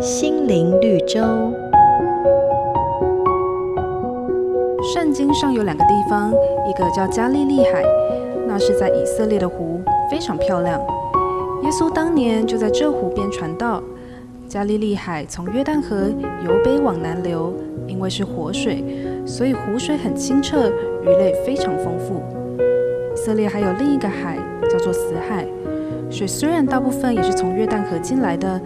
心灵绿洲。圣经上有两个地方，一个叫加利利海，那是在以色列的湖，非常漂亮。耶稣当年就在这湖边传道。加利利海从约旦河由北往南流，因为是活水，所以湖水很清澈，鱼类非常丰富。以色列还有另一个海，叫做死海，水虽然大部分也是从约旦河进来的，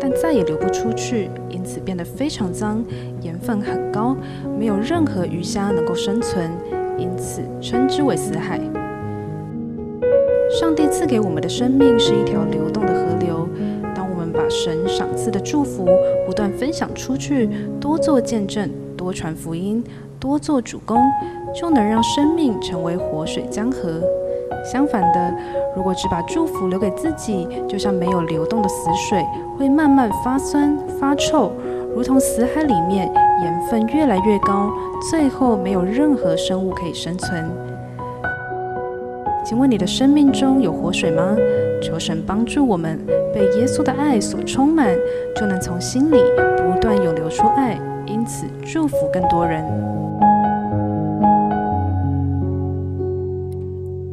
但再也流不出去，因此变得非常脏，盐分很高，没有任何鱼虾能够生存，因此称之为死海。上帝赐给我们的生命是一条流动的河流。当我们把神赏赐的祝福不断分享出去，多做见证，多传福音，多做主工，就能让生命成为活水江河。相反的，如果只把祝福留给自己，就像没有流动的死水，会慢慢发酸发臭，如同死海里面盐分越来越高，最后没有任何生物可以生存。请问你的生命中有活水吗？求神帮助我们被耶稣的爱所充满，就能从心里不断涌流出爱，因此祝福更多人。